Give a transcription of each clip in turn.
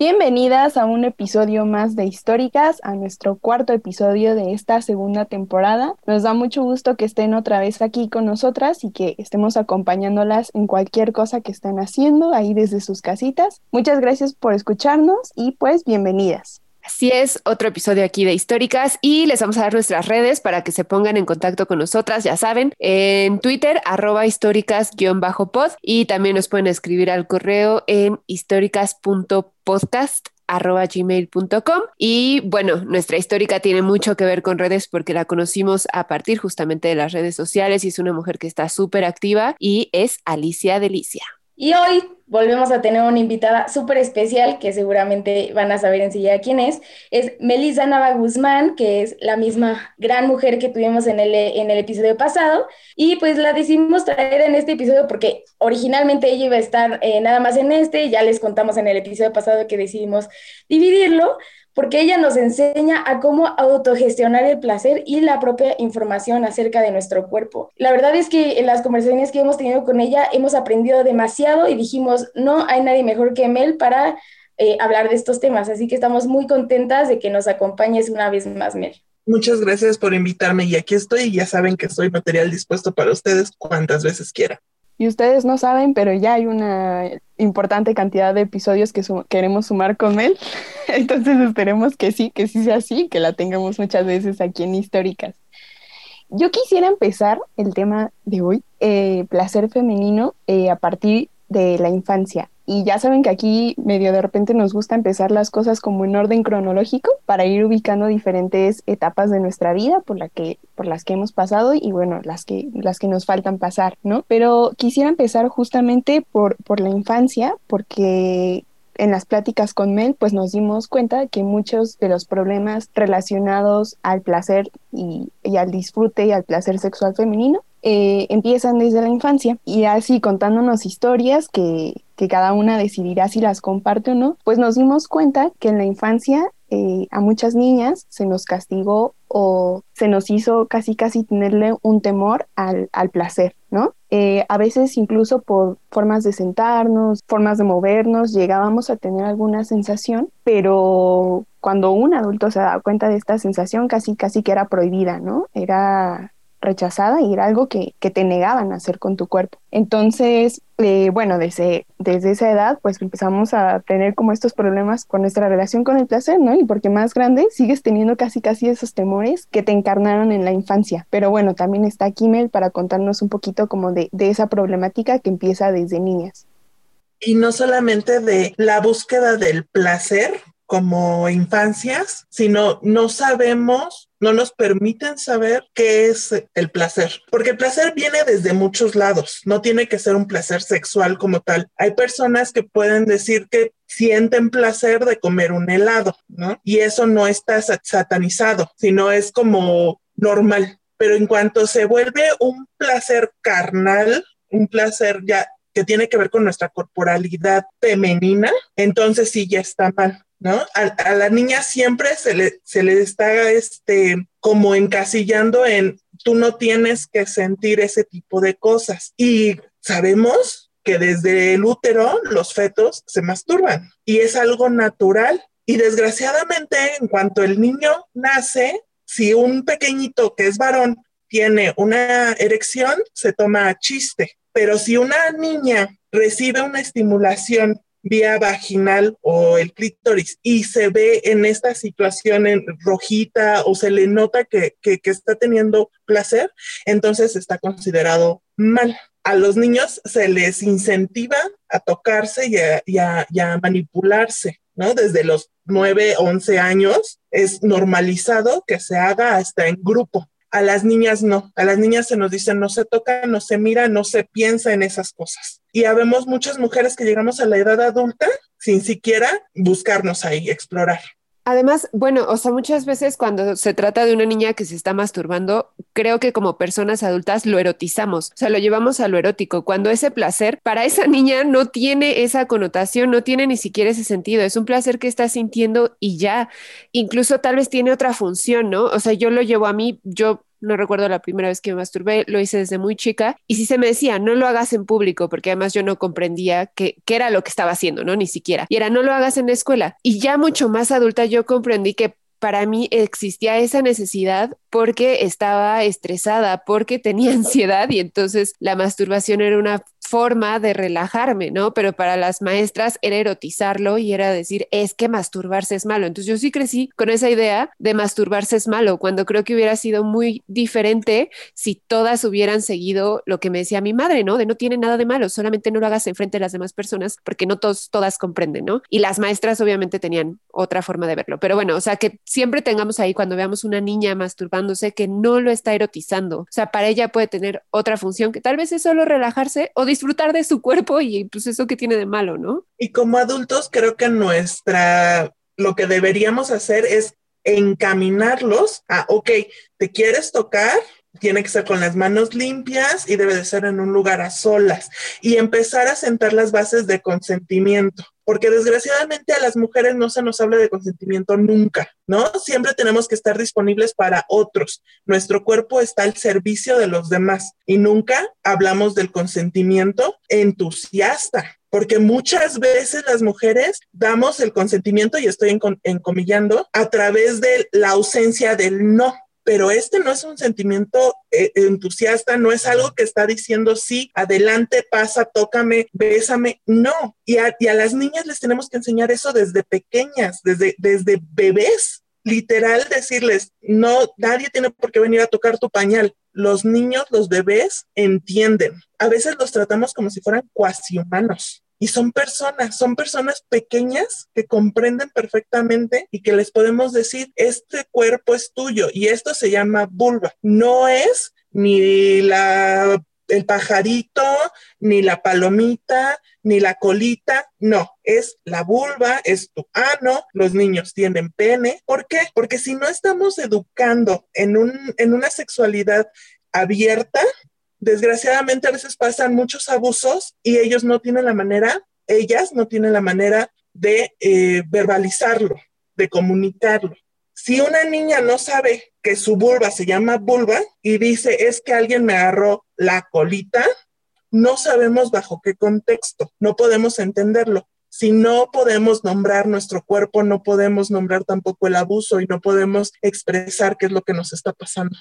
Bienvenidas a un episodio más de Históricas, a nuestro cuarto episodio de esta segunda temporada. Nos da mucho gusto que estén otra vez aquí con nosotras y que estemos acompañándolas en cualquier cosa que estén haciendo ahí desde sus casitas. Muchas gracias por escucharnos y pues bienvenidas. Así es, otro episodio aquí de Históricas y les vamos a dar nuestras redes para que se pongan en contacto con nosotras, ya saben, en Twitter, arroba históricas-pod y también nos pueden escribir al correo en históricas.podcast arroba y bueno, nuestra histórica tiene mucho que ver con redes porque la conocimos a partir justamente de las redes sociales y es una mujer que está súper activa y es Alicia Delicia. Y hoy volvemos a tener una invitada súper especial que seguramente van a saber enseguida quién es. Es Melissa Nava Guzmán, que es la misma gran mujer que tuvimos en el, en el episodio pasado. Y pues la decidimos traer en este episodio porque originalmente ella iba a estar eh, nada más en este. Ya les contamos en el episodio pasado que decidimos dividirlo porque ella nos enseña a cómo autogestionar el placer y la propia información acerca de nuestro cuerpo. La verdad es que en las conversaciones que hemos tenido con ella hemos aprendido demasiado y dijimos, no hay nadie mejor que Mel para eh, hablar de estos temas, así que estamos muy contentas de que nos acompañes una vez más, Mel. Muchas gracias por invitarme y aquí estoy ya saben que soy material dispuesto para ustedes cuantas veces quiera. Y ustedes no saben, pero ya hay una importante cantidad de episodios que queremos sumar con él. Entonces esperemos que sí, que sí sea así, que la tengamos muchas veces aquí en Históricas. Yo quisiera empezar el tema de hoy, eh, placer femenino, eh, a partir de la infancia. Y ya saben que aquí medio de repente nos gusta empezar las cosas como en orden cronológico para ir ubicando diferentes etapas de nuestra vida por, la que, por las que hemos pasado y bueno, las que, las que nos faltan pasar, ¿no? Pero quisiera empezar justamente por, por la infancia porque en las pláticas con Mel, pues nos dimos cuenta que muchos de los problemas relacionados al placer y, al disfrute y al placer sexual femenino eh, empiezan desde la infancia. Y así contándonos historias que, que, cada una decidirá si las comparte o no, pues nos dimos cuenta que en la infancia eh, a muchas niñas se nos castigó o se nos hizo casi casi tenerle un temor al, al placer, ¿no? Eh, a veces incluso por formas de sentarnos, formas de movernos, llegábamos a tener alguna sensación, pero cuando un adulto se da cuenta de esta sensación casi casi que era prohibida, ¿no? Era rechazada y era algo que, que, te negaban a hacer con tu cuerpo. Entonces, eh, bueno, desde, desde esa edad, pues empezamos a tener como estos problemas con nuestra relación con el placer, ¿no? Y porque más grande sigues teniendo casi casi esos temores que te encarnaron en la infancia. Pero bueno, también está Kimmel para contarnos un poquito como de, de esa problemática que empieza desde niñas. Y no solamente de la búsqueda del placer, como infancias, sino no sabemos, no nos permiten saber qué es el placer, porque el placer viene desde muchos lados, no tiene que ser un placer sexual como tal. Hay personas que pueden decir que sienten placer de comer un helado, ¿no? Y eso no está satanizado, sino es como normal. Pero en cuanto se vuelve un placer carnal, un placer ya que tiene que ver con nuestra corporalidad femenina, entonces sí ya está mal. ¿No? A, a, la niña siempre se le, se le está este, como encasillando en tú no tienes que sentir ese tipo de cosas. Y sabemos que desde el útero los fetos se masturban y es algo natural. Y desgraciadamente, en cuanto el niño nace, si un pequeñito que es varón tiene una erección, se toma chiste. Pero si una niña recibe una estimulación vía vaginal o el clítoris y se ve en esta situación en rojita o se le nota que, que, está teniendo placer, entonces está considerado mal. A los niños se les incentiva a tocarse y a, y a manipularse, ¿no? Desde los 9, 11 años es normalizado que se haga hasta en grupo. A las niñas no, a las niñas se nos dice no se toca, no se mira, no se piensa en esas cosas. Y habemos muchas mujeres que llegamos a la edad adulta sin siquiera buscarnos ahí, explorar. Además, bueno, o sea, muchas veces cuando se trata de una niña que se está masturbando, creo que como personas adultas lo erotizamos, o sea, lo llevamos a lo erótico, cuando ese placer para esa niña no tiene esa connotación, no tiene ni siquiera ese sentido, es un placer que está sintiendo y ya, incluso tal vez tiene otra función, ¿no? O sea, yo lo llevo a mí, yo no recuerdo la primera vez que me masturbé, lo hice desde muy chica. Y si se me decía, no lo hagas en público, porque además yo no comprendía qué, era lo que estaba haciendo, ¿no? Ni siquiera. Y era, no lo hagas en la escuela. Y ya mucho más adulta yo comprendí que para mí existía esa necesidad porque estaba estresada, porque tenía ansiedad y entonces la masturbación era una forma de relajarme, ¿no? Pero para las maestras era erotizarlo y era decir, es que masturbarse es malo. Entonces yo sí crecí con esa idea de masturbarse es malo, cuando creo que hubiera sido muy diferente si todas hubieran seguido lo que me decía mi madre, ¿no? De no tiene nada de malo, solamente no lo hagas enfrente de las demás personas porque no todos, todas comprenden, ¿no? Y las maestras obviamente tenían otra forma de verlo. Pero bueno, o sea, que siempre tengamos ahí cuando veamos una niña que no lo está erotizando. O sea, para ella puede tener otra función que tal vez es solo relajarse o disfrutar de su cuerpo y pues eso que tiene de malo, ¿no? Y como adultos creo que nuestra, lo que deberíamos hacer es encaminarlos a, ok, ¿te quieres tocar? tiene que ser con las manos limpias y debe de ser en un lugar a solas y empezar a sentar las bases de consentimiento, porque desgraciadamente a las mujeres no se nos habla de consentimiento nunca, ¿no? Siempre tenemos que estar disponibles para otros. Nuestro cuerpo está al servicio de los demás y nunca hablamos del consentimiento entusiasta. Porque muchas veces las mujeres damos el consentimiento, y estoy encomillando, a través de la ausencia del no pero este no es un sentimiento eh, entusiasta, no es algo que está diciendo sí, adelante, pasa, tócame, bésame, no. Y a, las niñas les tenemos que enseñar eso desde pequeñas, desde, desde bebés, literal decirles, no, nadie tiene por qué venir a tocar tu pañal. Los niños, los bebés entienden. A veces los tratamos como si fueran cuasi humanos y son personas, son personas pequeñas que comprenden perfectamente y que les podemos decir, este cuerpo es tuyo y esto se llama vulva. No es ni la el pajarito, ni la palomita, ni la colita, no, es la vulva, es tu ano, los niños tienen pene. ¿Por qué? Porque si no estamos educando en, un, en una sexualidad abierta, desgraciadamente a veces pasan muchos abusos y ellos no tienen la manera, ellas no tienen la manera de eh, verbalizarlo, de comunicarlo. Si una niña no sabe que su vulva se llama vulva y dice es que alguien me agarró la colita, no sabemos bajo qué contexto, no podemos entenderlo. Si no podemos nombrar nuestro cuerpo, no podemos nombrar tampoco el abuso y no podemos expresar qué es lo que nos está pasando.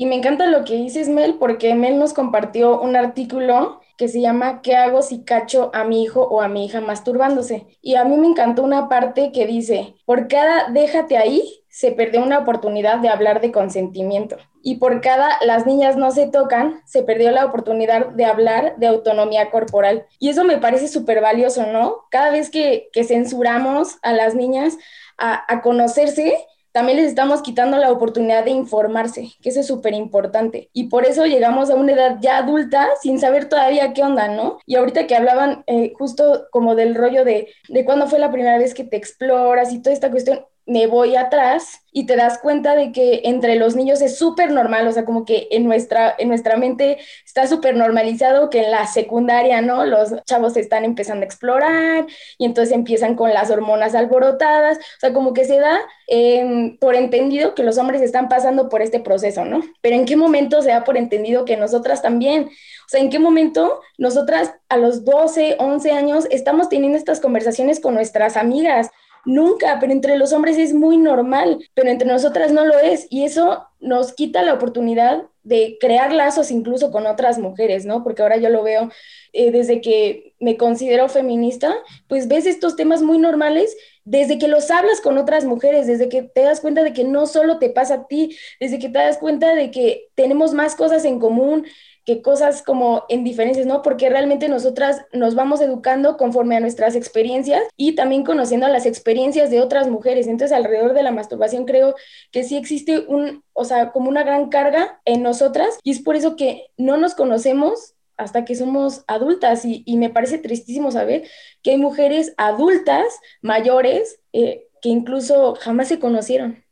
Y me encanta lo que dices, Mel, porque Mel nos compartió un artículo que se llama ¿Qué hago si cacho a mi hijo o a mi hija masturbándose? Y a mí me encantó una parte que dice, por cada déjate ahí, se perdió una oportunidad de hablar de consentimiento. Y por cada las niñas no se tocan, se perdió la oportunidad de hablar de autonomía corporal. Y eso me parece súper valioso, ¿no? Cada vez que, censuramos a las niñas a, a conocerse, también les estamos quitando la oportunidad de informarse, que eso es súper importante. Y por eso llegamos a una edad ya adulta sin saber todavía qué onda, ¿no? Y ahorita que hablaban eh, justo como del rollo de, de cuándo fue la primera vez que te exploras y toda esta cuestión, me voy atrás y te das cuenta de que entre los niños es súper normal, o sea, como que en nuestra, en nuestra mente está súper normalizado que en la secundaria, ¿no? Los chavos están empezando a explorar y entonces empiezan con las hormonas alborotadas, o sea, como que se da em, por entendido que los hombres están pasando por este proceso, ¿no? Pero ¿en qué momento se da por entendido que nosotras también? O sea, ¿en qué momento nosotras a los 12, 11 años estamos teniendo estas conversaciones con nuestras amigas? Nunca, pero entre los hombres es muy normal, pero entre nosotras no lo es. Y eso nos quita la oportunidad de crear lazos incluso con otras mujeres, ¿no? Porque ahora yo lo veo eh, desde que me considero feminista, pues ves estos temas muy normales desde que los hablas con otras mujeres, desde que te das cuenta de que no solo te pasa a ti, desde que te das cuenta de que tenemos más cosas en común, que cosas como en diferencias, ¿no? Porque realmente nosotras nos vamos educando conforme a nuestras experiencias y también conociendo las experiencias de otras mujeres. Entonces, alrededor de la masturbación creo que sí existe un, o sea, como una gran carga en nosotras y es por eso que no nos conocemos hasta que somos adultas y, me parece tristísimo saber que hay mujeres adultas, mayores, eh, que incluso jamás se conocieron.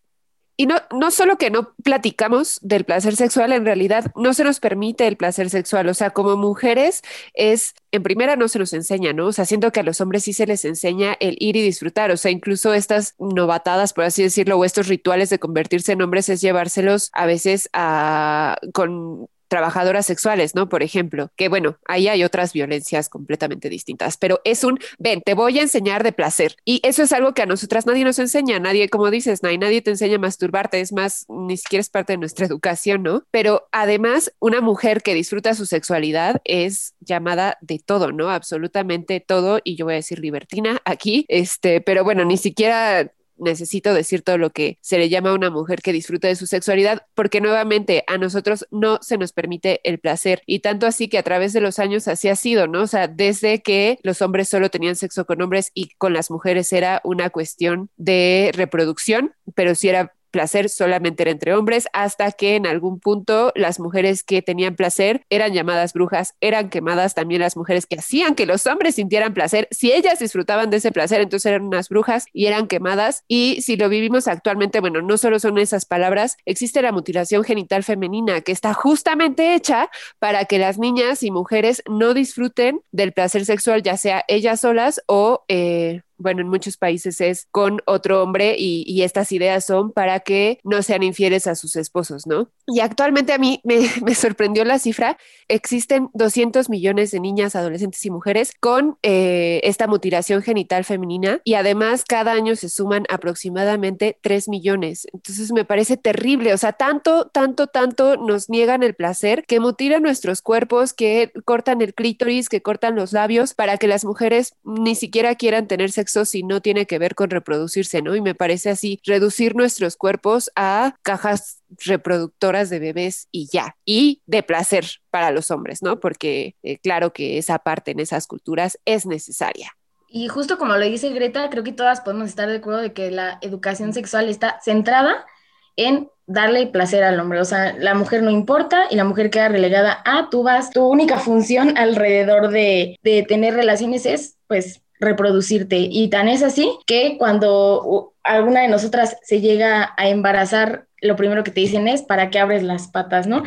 Y no, no solo que no platicamos del placer sexual, en realidad no se nos permite el placer sexual. O sea, como mujeres es, en primera no se nos enseña, ¿no? O sea, siento que a los hombres sí se les enseña el ir y disfrutar. O sea, incluso estas novatadas, por así decirlo, o estos rituales de convertirse en hombres es llevárselos a veces a, con trabajadoras sexuales, ¿no? Por ejemplo, que bueno, ahí hay otras violencias completamente distintas, pero es un, ven, te voy a enseñar de placer. Y eso es algo que a nosotras nadie nos enseña, nadie, como dices, nadie, nadie te enseña a masturbarte, es más, ni siquiera es parte de nuestra educación, ¿no? Pero además, una mujer que disfruta su sexualidad es llamada de todo, ¿no? Absolutamente todo, y yo voy a decir libertina aquí, este, pero bueno, ni siquiera necesito decir todo lo que se le llama a una mujer que disfruta de su sexualidad, porque nuevamente a nosotros no se nos permite el placer. Y tanto así que a través de los años así ha sido, ¿no? O sea, desde que los hombres solo tenían sexo con hombres y con las mujeres era una cuestión de reproducción, pero si era placer solamente era entre hombres, hasta que en algún punto las mujeres que tenían placer eran llamadas brujas, eran quemadas también las mujeres que hacían que los hombres sintieran placer. Si ellas disfrutaban de ese placer, entonces eran unas brujas y eran quemadas. Y si lo vivimos actualmente, bueno, no solo son esas palabras, existe la mutilación genital femenina que está justamente hecha para que las niñas y mujeres no disfruten del placer sexual, ya sea ellas solas o eh, bueno, en muchos países es con otro hombre y, estas ideas son para que no sean infieles a sus esposos, ¿no? Y actualmente a mí me, sorprendió la cifra, existen 200 millones de niñas, adolescentes y mujeres con eh, esta mutilación genital femenina y además cada año se suman aproximadamente 3 millones. Entonces me parece terrible, o sea, tanto, tanto, tanto nos niegan el placer que mutilan nuestros cuerpos, que cortan el clítoris, que cortan los labios para que las mujeres ni siquiera quieran tener sexo si no tiene que ver con reproducirse, ¿no? Y me parece así, reducir nuestros cuerpos a cajas reproductoras de bebés y ya, y de placer para los hombres, ¿no? Porque eh, claro que esa parte en esas culturas es necesaria. Y justo como lo dice Greta, creo que todas podemos estar de acuerdo de que la educación sexual está centrada en darle placer al hombre. O sea, la mujer no importa y la mujer queda relegada a tú vas, tu única función alrededor de, de tener relaciones es, pues, reproducirte. Y tan es así que cuando alguna de nosotras se llega a embarazar, lo primero que te dicen es, ¿para qué abres las patas? ¿No?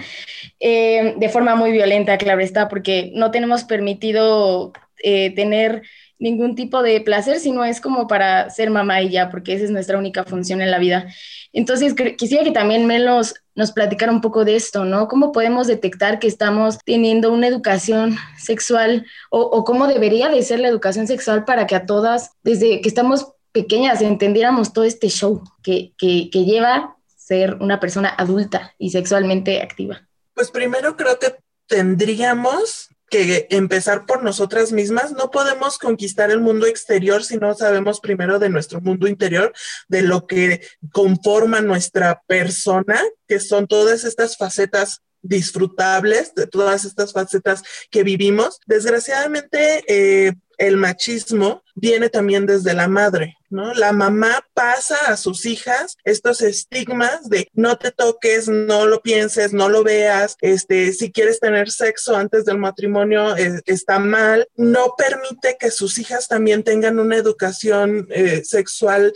Eh, de forma muy violenta, claro está, porque no tenemos permitido eh, tener ningún tipo de placer, sino es como para ser mamá y ya, porque esa es nuestra única función en la vida. Entonces, quisiera que también Melos nos platicara un poco de esto, ¿no? ¿Cómo podemos detectar que estamos teniendo una educación sexual o, cómo debería de ser la educación sexual para que a todas, desde que estamos pequeñas, entendiéramos todo este show que, que, que lleva ser una persona adulta y sexualmente activa? Pues primero creo que tendríamos que empezar por nosotras mismas. No podemos conquistar el mundo exterior si no sabemos primero de nuestro mundo interior, de lo que conforma nuestra persona, que son todas estas facetas disfrutables, de todas estas facetas que vivimos. Desgraciadamente, eh, el machismo viene también desde la madre, ¿no? La mamá pasa a sus hijas estos estigmas de no te toques, no lo pienses, no lo veas, este, si quieres tener sexo antes del matrimonio eh, está mal, no permite que sus hijas también tengan una educación eh, sexual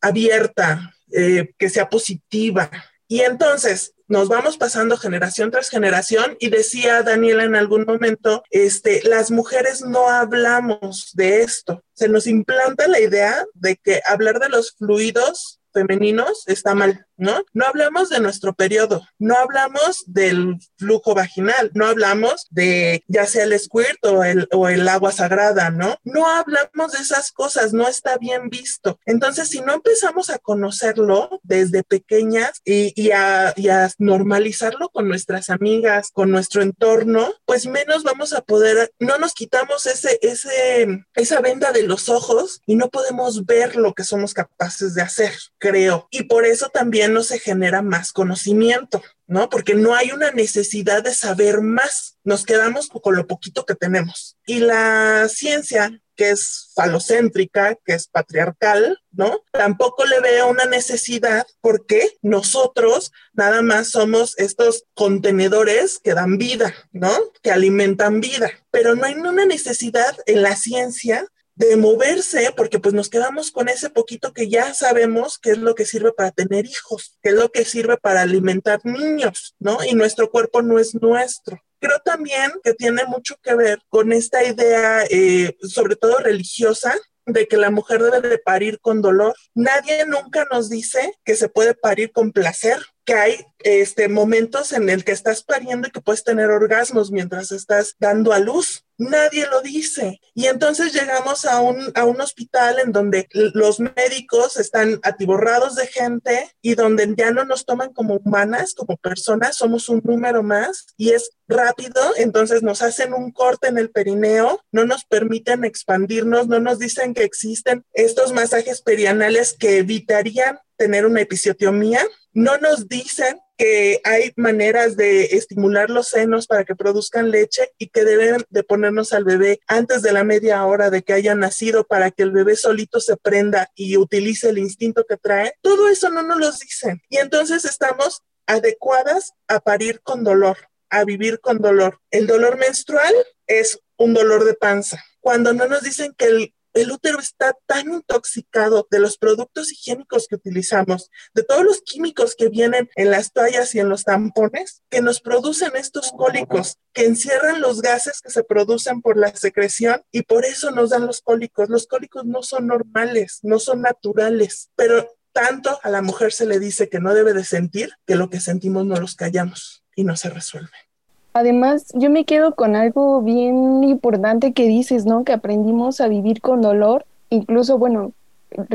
abierta, eh, que sea positiva. Y entonces, nos vamos pasando generación tras generación y decía Daniela en algún momento, este, las mujeres no hablamos de esto. Se nos implanta la idea de que hablar de los fluidos femeninos está mal, ¿no? No hablamos de nuestro periodo, no hablamos del flujo vaginal, no hablamos de ya sea el squirt o el, o el agua sagrada, ¿no? No hablamos de esas cosas, no está bien visto. Entonces, si no empezamos a conocerlo desde pequeñas y, y, a, normalizarlo con nuestras amigas, con nuestro entorno, pues menos vamos a poder, no nos quitamos ese, ese, esa venda de los ojos y no podemos ver lo que somos capaces de hacer creo. Y por eso también no se genera más conocimiento, ¿no? Porque no hay una necesidad de saber más. Nos quedamos con lo poquito que tenemos. Y la ciencia que es falocéntrica, que es patriarcal, ¿no? Tampoco le veo una necesidad porque nosotros nada más somos estos contenedores que dan vida, ¿no? Que alimentan vida, pero no hay una necesidad en la ciencia de moverse, porque pues nos quedamos con ese poquito que ya sabemos que es lo que sirve para tener hijos, que es lo que sirve para alimentar niños, ¿no? Y nuestro cuerpo no es nuestro. Creo también que tiene mucho que ver con esta idea, eh, sobre todo religiosa, de que la mujer debe de parir con dolor. Nadie nunca nos dice que se puede parir con placer, que hay este, momentos en el que estás pariendo y que puedes tener orgasmos mientras estás dando a luz. Nadie lo dice. Y entonces llegamos a un, a un hospital en donde los médicos están atiborrados de gente y donde ya no nos toman como humanas, como personas, somos un número más y es rápido, entonces nos hacen un corte en el perineo, no nos permiten expandirnos, no nos dicen que existen estos masajes perianales que evitarían tener una episiotomía, no nos dicen que hay maneras de estimular los senos para que produzcan leche y que deben de ponernos al bebé antes de la media hora de que haya nacido para que el bebé solito se prenda y utilice el instinto que trae. Todo eso no nos lo dicen. Y entonces estamos adecuadas a parir con dolor, a vivir con dolor. El dolor menstrual es un dolor de panza. Cuando no nos dicen que el el útero está tan intoxicado de los productos higiénicos que utilizamos, de todos los químicos que vienen en las toallas y en los tampones, que nos producen estos cólicos, que encierran los gases que se producen por la secreción y por eso nos dan los cólicos. Los cólicos no son normales, no son naturales, pero tanto a la mujer se le dice que no debe de sentir que lo que sentimos no los callamos y no se resuelve. Además, yo me quedo con algo bien importante que dices, ¿no? Que aprendimos a vivir con dolor, incluso, bueno,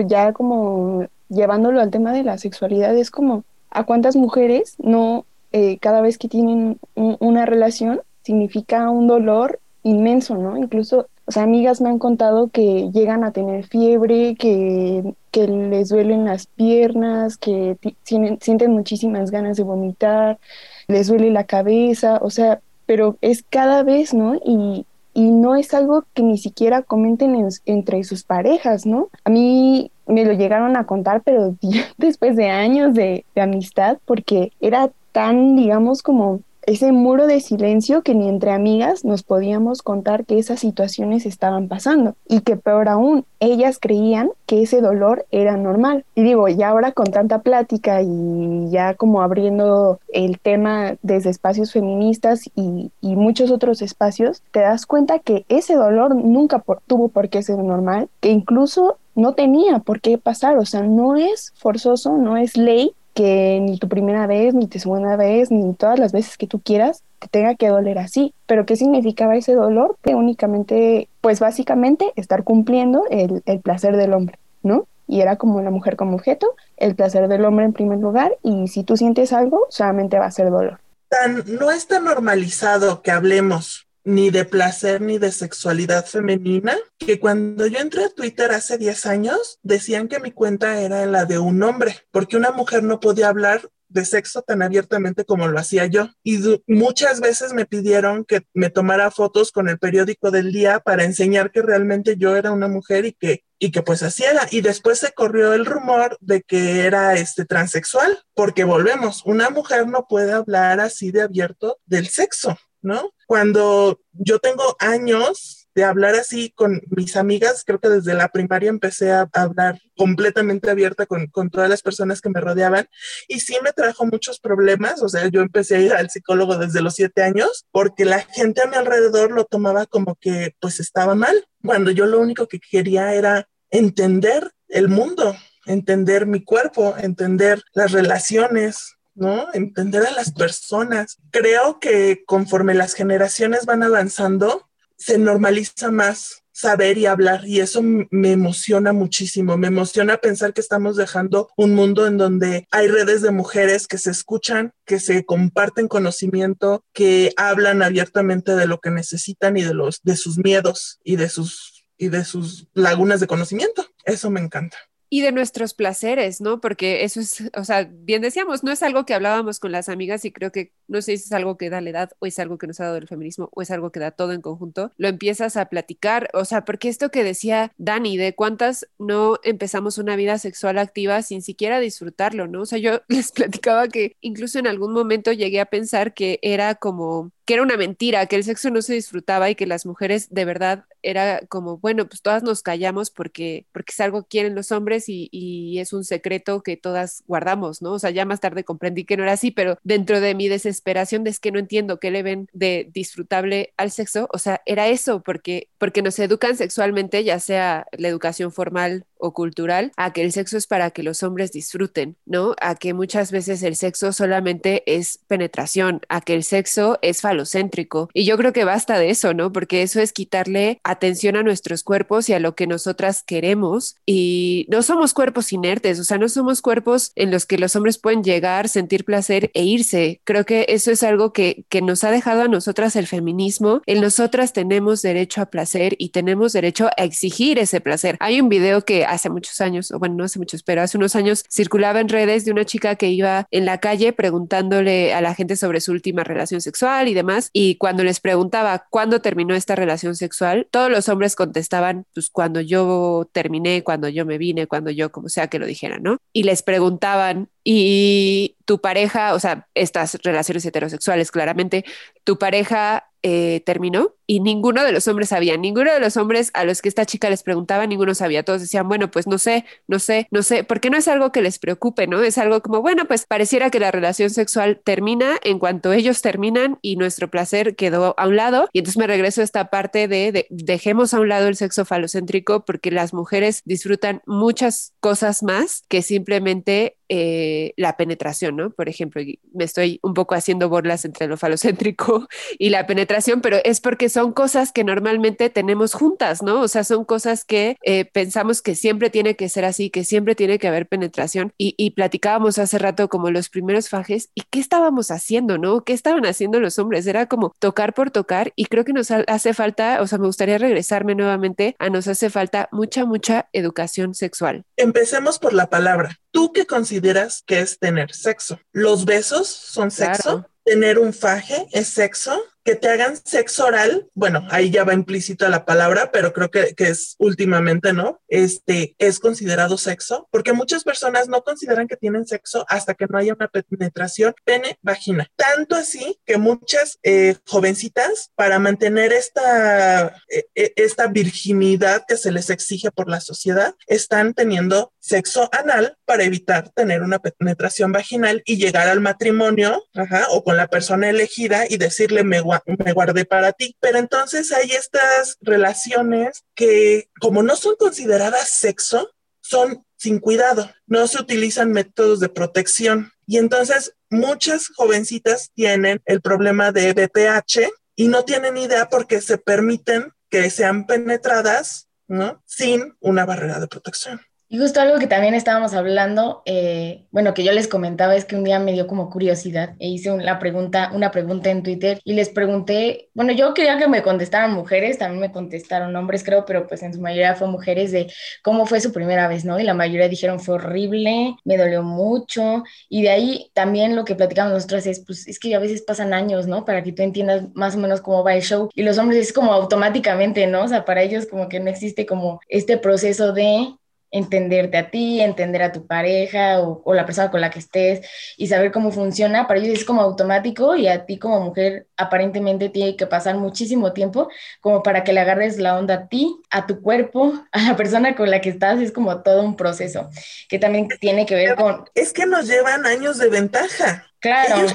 ya como llevándolo al tema de la sexualidad, es como a cuántas mujeres no, eh, cada vez que tienen una relación, significa un dolor inmenso, ¿no? Incluso, o sea, amigas me han contado que llegan a tener fiebre, que, que les duelen las piernas, que sienten muchísimas ganas de vomitar, les duele la cabeza, o sea, pero es cada vez, ¿no? Y, y no es algo que ni siquiera comenten entre sus parejas, ¿no? A mí me lo llegaron a contar, pero después de años de, de amistad, porque era tan, digamos, como ese muro de silencio que ni entre amigas nos podíamos contar que esas situaciones estaban pasando y que peor aún, ellas creían que ese dolor era normal. Y digo, ya ahora con tanta plática y ya como abriendo el tema desde espacios feministas y, y muchos otros espacios, te das cuenta que ese dolor nunca tuvo por qué ser normal, que incluso no tenía por qué pasar, o sea, no es forzoso, no es ley que ni tu primera vez, ni tu segunda vez, ni todas las veces que tú quieras te tenga que doler así. Pero ¿qué significaba ese dolor? Que únicamente, pues básicamente, estar cumpliendo el, el placer del hombre, ¿no? Y era como la mujer como objeto, el placer del hombre en primer lugar, y si tú sientes algo, solamente va a ser dolor. Tan, no está normalizado que hablemos ni de placer ni de sexualidad femenina, que cuando yo entré a Twitter hace 10 años, decían que mi cuenta era la de un hombre, porque una mujer no podía hablar de sexo tan abiertamente como lo hacía yo. Y muchas veces me pidieron que me tomara fotos con el periódico del día para enseñar que realmente yo era una mujer y que y que pues así era. Y después se corrió el rumor de que era este transexual, porque volvemos, una mujer no puede hablar así de abierto del sexo. ¿No? Cuando yo tengo años de hablar así con mis amigas, creo que desde la primaria empecé a hablar completamente abierta con, con, todas las personas que me rodeaban y sí me trajo muchos problemas, o sea, yo empecé a ir al psicólogo desde los siete años porque la gente a mi alrededor lo tomaba como que pues estaba mal, cuando yo lo único que quería era entender el mundo, entender mi cuerpo, entender las relaciones, ¿no? Entender a las personas. Creo que conforme las generaciones van avanzando, se normaliza más saber y hablar y eso me emociona muchísimo. Me emociona pensar que estamos dejando un mundo en donde hay redes de mujeres que se escuchan, que se comparten conocimiento, que hablan abiertamente de lo que necesitan y de los de sus miedos y de sus y de sus lagunas de conocimiento. Eso me encanta y de nuestros placeres, ¿no? Porque eso es, o sea, bien decíamos, no es algo que hablábamos con las amigas y creo que no sé si es algo que da la edad o es algo que nos ha dado el feminismo o es algo que da todo en conjunto, lo empiezas a platicar, o sea, porque esto que decía Dani, de cuántas no empezamos una vida sexual activa sin siquiera disfrutarlo, ¿no? O sea, yo les platicaba que incluso en algún momento llegué a pensar que era como que era una mentira, que el sexo no se disfrutaba y que las mujeres de verdad era como, bueno, pues todas nos callamos porque, porque es algo que quieren los hombres y, y es un secreto que todas guardamos, ¿no? O sea, ya más tarde comprendí que no era así, pero dentro de mi desesperación de es que no entiendo qué le ven de disfrutable al sexo, o sea, era eso, porque, porque nos educan sexualmente, ya sea la educación formal o cultural, a que el sexo es para que los hombres disfruten, ¿no? A que muchas veces el sexo solamente es penetración, a que el sexo es falocéntrico. Y yo creo que basta de eso, ¿no? Porque eso es quitarle atención a nuestros cuerpos y a lo que nosotras queremos. Y no somos cuerpos inertes, o sea, no somos cuerpos en los que los hombres pueden llegar, sentir placer e irse. Creo que eso es algo que, que nos ha dejado a nosotras el feminismo. En nosotras tenemos derecho a placer y tenemos derecho a exigir ese placer. Hay un video que hace muchos años, o bueno, no hace muchos, pero hace unos años circulaba en redes de una chica que iba en la calle preguntándole a la gente sobre su última relación sexual y demás. Y cuando les preguntaba cuándo terminó esta relación sexual, todos los hombres contestaban, pues cuando yo terminé, cuando yo me vine, cuando yo, como sea que lo dijeran, ¿no? Y les preguntaban, y tu pareja, o sea, estas relaciones heterosexuales, claramente, tu pareja eh, terminó y ninguno de los hombres sabía, ninguno de los hombres a los que esta chica les preguntaba, ninguno sabía, todos decían, bueno, pues no sé, no sé, no sé, porque no es algo que les preocupe, ¿no? Es algo como, bueno, pues pareciera que la relación sexual termina en cuanto ellos terminan y nuestro placer quedó a un lado y entonces me regreso a esta parte de, de dejemos a un lado el sexo falocéntrico porque las mujeres disfrutan muchas cosas más que simplemente eh, la penetración, ¿no? Por ejemplo, me estoy un poco haciendo borlas entre lo falocéntrico y la penetración, pero es porque son cosas que normalmente tenemos juntas, ¿no? O sea, son cosas que eh, pensamos que siempre tiene que ser así, que siempre tiene que haber penetración y, y, platicábamos hace rato como los primeros fajes y qué estábamos haciendo, ¿no? ¿Qué estaban haciendo los hombres? Era como tocar por tocar y creo que nos hace falta, o sea, me gustaría regresarme nuevamente a nos hace falta mucha, mucha educación sexual. Empecemos por la palabra. ¿Tú qué consideras que es tener sexo? ¿Los besos son sexo? Claro. ¿Tener un faje es sexo? Que te hagan sexo oral, bueno, ahí ya va implícita la palabra, pero creo que, que, es últimamente, ¿no? Este es considerado sexo, porque muchas personas no consideran que tienen sexo hasta que no haya una penetración pene-vagina. Tanto así que muchas eh, jovencitas, para mantener esta, eh, esta virginidad que se les exige por la sociedad, están teniendo sexo anal para evitar tener una penetración vaginal y llegar al matrimonio, ajá, o con la persona elegida y decirle me me guardé para ti. Pero entonces hay estas relaciones que como no son consideradas sexo, son sin cuidado, no se utilizan métodos de protección. Y entonces muchas jovencitas tienen el problema de BPH y no tienen idea porque se permiten que sean penetradas ¿no? sin una barrera de protección. Y justo algo que también estábamos hablando, eh, bueno, que yo les comentaba es que un día me dio como curiosidad e hice una pregunta, una pregunta en Twitter y les pregunté, bueno, yo quería que me contestaran mujeres, también me contestaron hombres, creo, pero pues en su mayoría fue mujeres de cómo fue su primera vez, ¿no? Y la mayoría dijeron fue horrible, me dolió mucho y de ahí también lo que platicamos nosotros es, pues es que a veces pasan años, ¿no? Para que tú entiendas más o menos cómo va el show y los hombres es como automáticamente, ¿no? O sea, para ellos como que no existe como este proceso de entenderte a ti, entender a tu pareja o, la persona con la que estés y saber cómo funciona, para ellos es como automático y a ti como mujer aparentemente tiene que pasar muchísimo tiempo como para que le agarres la onda a ti, a tu cuerpo, a la persona con la que estás, es como todo un proceso que también tiene que ver con... Es que nos llevan años de ventaja. Claro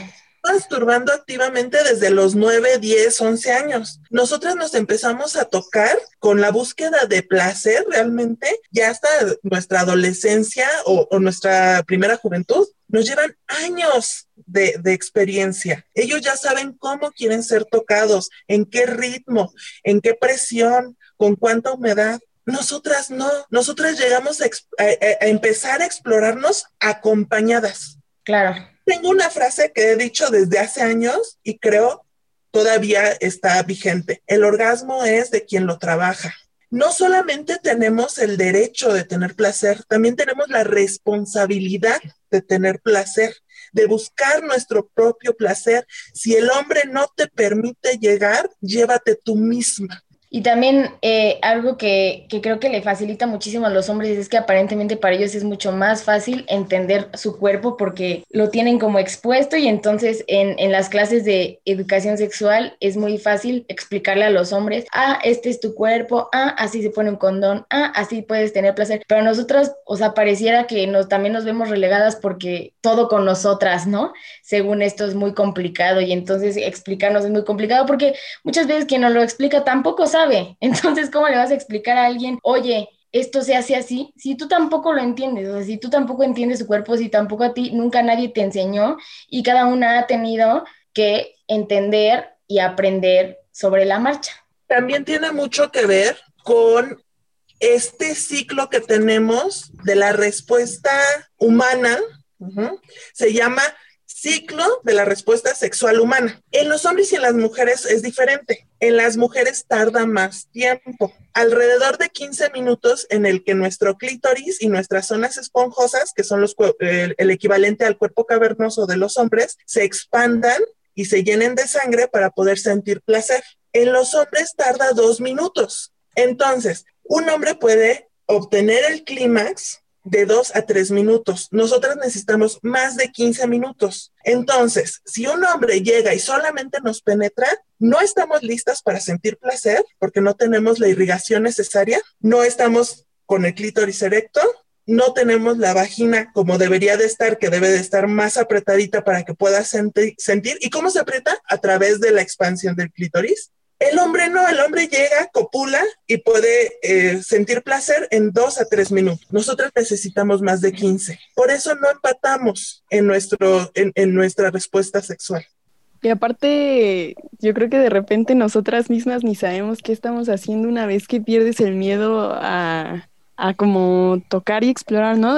masturbando activamente desde los 9, 10, 11 años. Nosotras nos empezamos a tocar con la búsqueda de placer realmente ya hasta nuestra adolescencia o, o nuestra primera juventud. Nos llevan años de, de, experiencia. Ellos ya saben cómo quieren ser tocados, en qué ritmo, en qué presión, con cuánta humedad. Nosotras no, nosotras llegamos a, a, a empezar a explorarnos acompañadas. Claro tengo una frase que he dicho desde hace años y creo todavía está vigente. El orgasmo es de quien lo trabaja. No solamente tenemos el derecho de tener placer, también tenemos la responsabilidad de tener placer, de buscar nuestro propio placer. Si el hombre no te permite llegar, llévate tú misma. Y también eh, algo que, que, creo que le facilita muchísimo a los hombres es que aparentemente para ellos es mucho más fácil entender su cuerpo porque lo tienen como expuesto y entonces en, en las clases de educación sexual es muy fácil explicarle a los hombres, ah, este es tu cuerpo, ah, así se pone un condón, ah, así puedes tener placer. Pero nosotras, o sea, pareciera que nos, también nos vemos relegadas porque todo con nosotras, ¿no? Según esto es muy complicado y entonces explicarnos es muy complicado porque muchas veces quien nos lo explica tampoco sabe. Entonces, ¿cómo le vas a explicar a alguien, oye, esto se hace así, si tú tampoco lo entiendes, o sea, si tú tampoco entiendes su cuerpo, si tampoco a ti nunca nadie te enseñó y cada una ha tenido que entender y aprender sobre la marcha. También tiene mucho que ver con este ciclo que tenemos de la respuesta humana, se llama ciclo de la respuesta sexual humana. En los hombres y en las mujeres es diferente. En las mujeres tarda más tiempo, alrededor de 15 minutos en el que nuestro clítoris y nuestras zonas esponjosas, que son los, el, el equivalente al cuerpo cavernoso de los hombres, se expandan y se llenen de sangre para poder sentir placer. En los hombres tarda dos minutos. Entonces, un hombre puede obtener el clímax de dos a tres minutos. Nosotras necesitamos más de 15 minutos. Entonces, si un hombre llega y solamente nos penetra, no estamos listas para sentir placer porque no tenemos la irrigación necesaria, no estamos con el clítoris erecto, no tenemos la vagina como debería de estar, que debe de estar más apretadita para que pueda sentir. ¿Y cómo se aprieta? A través de la expansión del clítoris. El hombre no, el hombre llega, copula y puede eh, sentir placer en dos a tres minutos. Nosotros necesitamos más de 15. Por eso no empatamos en, nuestro, en, en nuestra respuesta sexual. Y aparte, yo creo que de repente nosotras mismas ni sabemos qué estamos haciendo una vez que pierdes el miedo a, a como tocar y explorar, ¿no?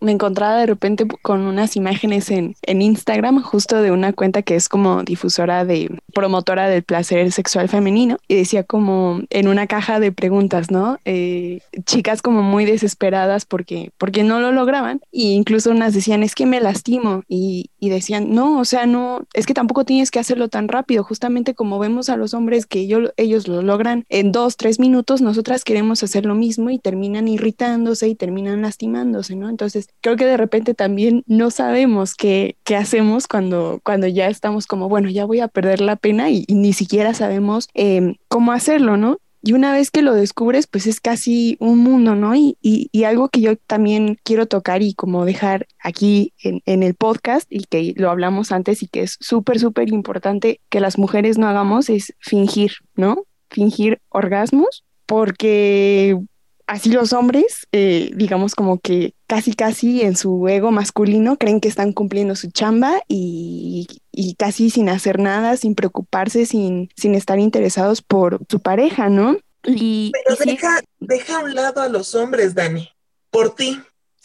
me encontraba de repente con unas imágenes en, en, Instagram, justo de una cuenta que es como difusora de, promotora del placer sexual femenino, y decía como en una caja de preguntas, ¿no? Eh, chicas como muy desesperadas porque, porque no lo lograban, e incluso unas decían, es que me lastimo, y, y decían, no, o sea, no, es que tampoco tienes que hacerlo tan rápido, justamente como vemos a los hombres que ellos, ellos lo logran en dos, tres minutos, nosotras queremos hacer lo mismo y terminan irritándose y terminan lastimándose, ¿no? Entonces, creo que de repente también no sabemos qué, qué hacemos cuando, cuando ya estamos como, bueno, ya voy a perder la pena y, ni siquiera sabemos em, cómo hacerlo, ¿no? Y una vez que lo descubres, pues es casi un mundo, ¿no? Y, y, algo que yo también quiero tocar y como dejar aquí en, en el podcast y que lo hablamos antes y que es súper, súper importante que las mujeres no hagamos es fingir, ¿no? Fingir orgasmos porque así los hombres, eh, digamos como que casi casi en su ego masculino creen que están cumpliendo su chamba y, casi sin hacer nada, sin preocuparse, sin, sin estar interesados por su pareja, ¿no? Y, Pero deja, deja a un lado a los hombres, Dani, por ti.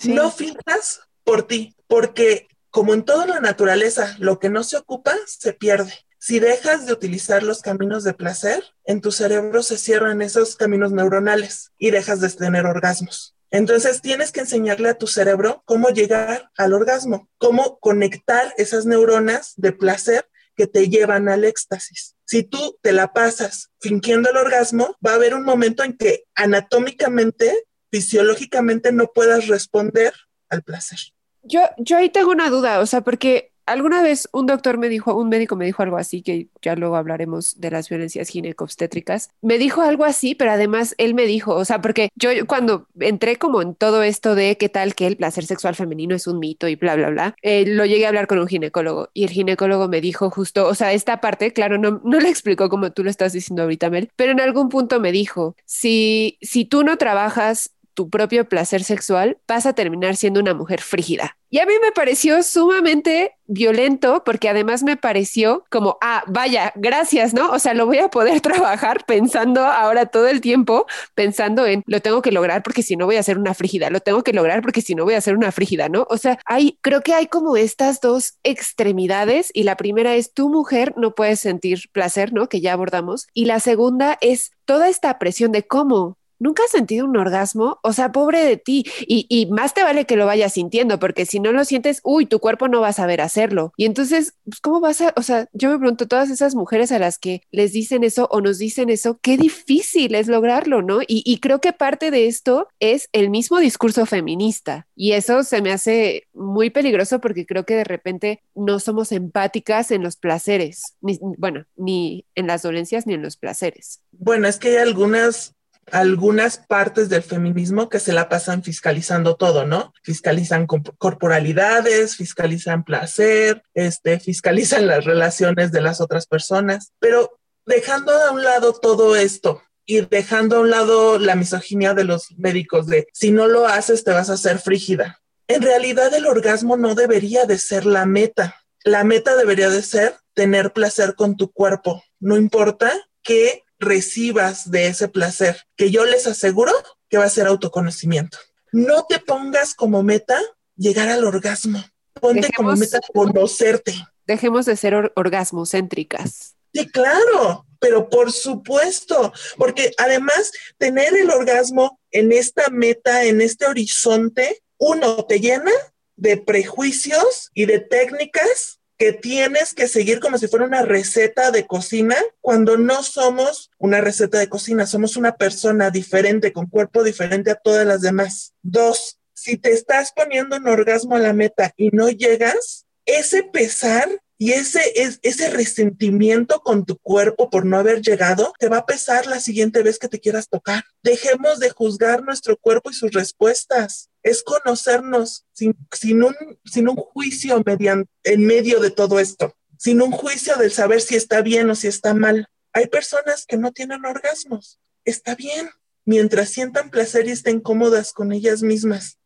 No fijas por ti, porque como en toda la naturaleza, lo que no se ocupa se pierde. Si dejas de utilizar los caminos de placer, en tu cerebro se cierran esos caminos neuronales y dejas de tener orgasmos. Entonces tienes que enseñarle a tu cerebro cómo llegar al orgasmo, cómo conectar esas neuronas de placer que te llevan al éxtasis. Si tú te la pasas fingiendo el orgasmo, va a haber un momento en que anatómicamente, fisiológicamente no puedas responder al placer. Yo, yo ahí tengo una duda, o sea, porque alguna vez un doctor me dijo, un médico me dijo algo así, que ya luego hablaremos de las violencias ginecobstétricas. Me dijo algo así, pero además él me dijo, o sea, porque yo cuando entré como en todo esto de qué tal que el placer sexual femenino es un mito y bla, bla, bla, eh, lo llegué a hablar con un ginecólogo y el ginecólogo me dijo justo, o sea, esta parte, claro, no, no le explicó como tú lo estás diciendo ahorita, Mel, pero en algún punto me dijo, si, si tú no trabajas tu propio placer sexual, vas a terminar siendo una mujer frígida. Y a mí me pareció sumamente violento porque además me pareció como, ah, vaya, gracias, ¿no? O sea, lo voy a poder trabajar pensando ahora todo el tiempo, pensando en, lo tengo que lograr porque si no voy a ser una frígida, lo tengo que lograr porque si no voy a ser una frígida, ¿no? O sea, hay, creo que hay como estas dos extremidades y la primera es tu mujer no puedes sentir placer, ¿no? Que ya abordamos. Y la segunda es toda esta presión de cómo ¿nunca has sentido un orgasmo? O sea, pobre de ti. Y, más te vale que lo vayas sintiendo, porque si no lo sientes, uy, tu cuerpo no va a saber hacerlo. Y entonces, pues, ¿cómo vas a, o sea, yo me pregunto, todas esas mujeres a las que les dicen eso o nos dicen eso, qué difícil es lograrlo, ¿no? Y, y creo que parte de esto es el mismo discurso feminista. Y eso se me hace muy peligroso porque creo que de repente no somos empáticas en los placeres, ni, bueno, ni en las dolencias ni en los placeres. Bueno, es que hay algunas algunas partes del feminismo que se la pasan fiscalizando todo, ¿no? Fiscalizan corporalidades, fiscalizan placer, este, fiscalizan las relaciones de las otras personas, pero dejando a un lado todo esto y dejando a un lado la misoginia de los médicos de si no lo haces te vas a hacer frígida. En realidad el orgasmo no debería de ser la meta. La meta debería de ser tener placer con tu cuerpo. No importa que recibas de ese placer, que yo les aseguro que va a ser autoconocimiento. No te pongas como meta llegar al orgasmo. Ponte como meta conocerte. Dejemos de ser orgasmocéntricas. Sí, claro, pero por supuesto, porque además tener el orgasmo en esta meta, en este horizonte, uno te llena de prejuicios y de técnicas que tienes que seguir como si fuera una receta de cocina cuando no somos una receta de cocina, somos una persona diferente, con cuerpo diferente a todas las demás. Dos, si te estás poniendo un orgasmo a la meta y no llegas, ese pesar y ese, ese resentimiento con tu cuerpo por no haber llegado te va a pesar la siguiente vez que te quieras tocar. Dejemos de juzgar nuestro cuerpo y sus respuestas. Es conocernos sin, sin, un, sin un juicio mediante, en medio de todo esto, sin un juicio del saber si está bien o si está mal. Hay personas que no tienen orgasmos. Está bien, mientras sientan placer y estén cómodas con ellas mismas.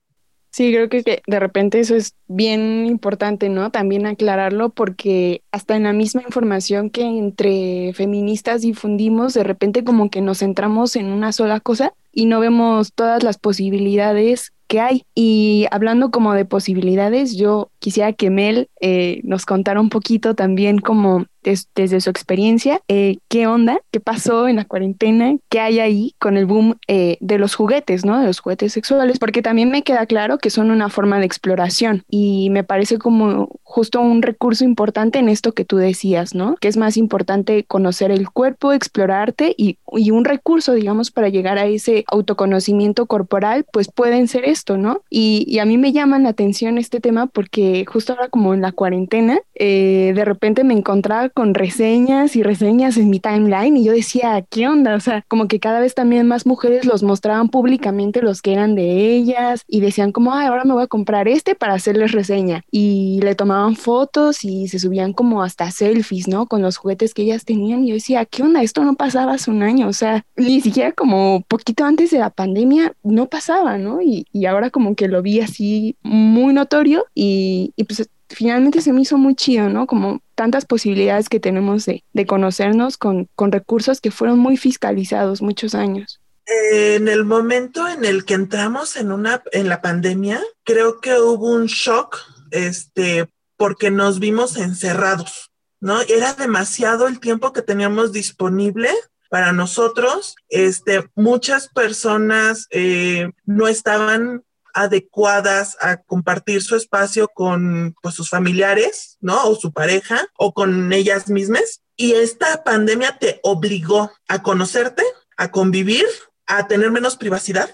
Sí, creo que, que, de repente eso es bien importante, ¿no? También aclararlo porque hasta en la misma información que entre feministas difundimos, de repente como que nos centramos en una sola cosa y no vemos todas las posibilidades que hay. Y hablando como de posibilidades, yo quisiera que Mel eh, nos contara un poquito también como desde su experiencia, eh, qué onda, qué pasó en la cuarentena, qué hay ahí con el boom eh, de los juguetes, ¿no? De los juguetes sexuales, porque también me queda claro que son una forma de exploración y me parece como justo un recurso importante en esto que tú decías, ¿no? Que es más importante conocer el cuerpo, explorarte y, y un recurso, digamos, para llegar a ese autoconocimiento corporal, pues pueden ser esto, ¿no? Y, y a mí me llama la atención este tema porque justo ahora como en la cuarentena, eh, de repente me encontraba con reseñas y reseñas en mi timeline y yo decía, ¿qué onda? O sea, como que cada vez también más mujeres los mostraban públicamente los que eran de ellas y decían como, ay, ahora me voy a comprar este para hacerles reseña. Y le tomaban fotos y se subían como hasta selfies, ¿no? Con los juguetes que ellas tenían y yo decía, ¿qué onda? Esto no pasaba hace un año, o sea, ni siquiera como poquito antes de la pandemia no pasaba, ¿no? Y, y ahora como que lo vi así muy notorio y, y pues finalmente se me hizo muy chido, ¿no? Como tantas posibilidades que tenemos de, de conocernos con, con, recursos que fueron muy fiscalizados muchos años. En el momento en el que entramos en una en la pandemia, creo que hubo un shock, este, porque nos vimos encerrados, ¿no? Era demasiado el tiempo que teníamos disponible para nosotros. Este, muchas personas eh, no estaban adecuadas a compartir su espacio con pues, sus familiares, ¿no? O su pareja o con ellas mismas. Y esta pandemia te obligó a conocerte, a convivir, a tener menos privacidad,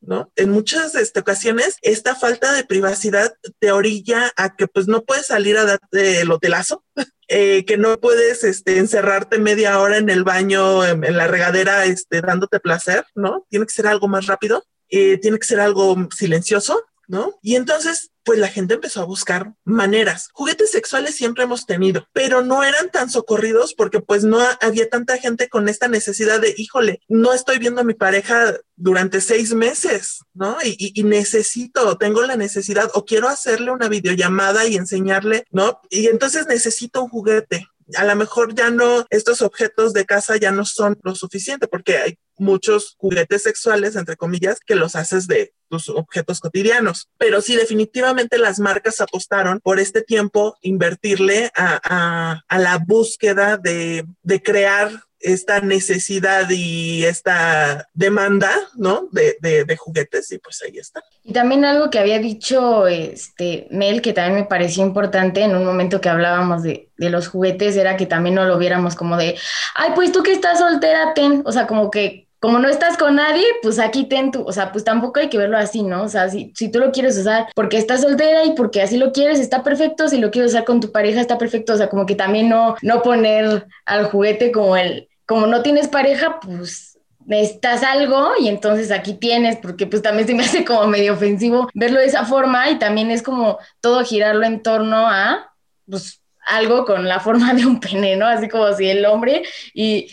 ¿no? En muchas este, ocasiones, esta falta de privacidad te orilla a que pues no puedes salir a darte el hotelazo, eh, que no puedes este, encerrarte media hora en el baño, en, la regadera, este, dándote placer, ¿no? Tiene que ser algo más rápido. Eh, tiene que ser algo silencioso, ¿no? Y entonces, pues la gente empezó a buscar maneras. Juguetes sexuales siempre hemos tenido, pero no eran tan socorridos porque pues no había tanta gente con esta necesidad de, híjole, no estoy viendo a mi pareja durante seis meses, ¿no? Y, y, y necesito, tengo la necesidad o quiero hacerle una videollamada y enseñarle, ¿no? Y entonces necesito un juguete a lo mejor ya no, estos objetos de casa ya no son lo suficiente porque hay muchos juguetes sexuales, entre comillas, que los haces de tus objetos cotidianos. Pero sí, definitivamente las marcas apostaron por este tiempo invertirle a, a, la búsqueda de, de crear esta necesidad y esta demanda, ¿no? De, de, juguetes y pues ahí está. Y también algo que había dicho este Mel, que también me pareció importante en un momento que hablábamos de, de los juguetes, era que también no lo viéramos como de, ay, pues tú que estás soltera, ten, o sea, como que como no estás con nadie, pues aquí ten tu, o sea, pues tampoco hay que verlo así, ¿no? O sea, si, si tú lo quieres usar porque estás soltera y porque así lo quieres, está perfecto, si lo quieres usar con tu pareja, está perfecto, o sea, como que también no, no poner al juguete como el, como no tienes pareja, pues necesitas algo y entonces aquí tienes, porque pues también se me hace como medio ofensivo verlo de esa forma y también es como todo girarlo en torno a, pues algo con la forma de un pene, ¿no? Así como si el hombre y,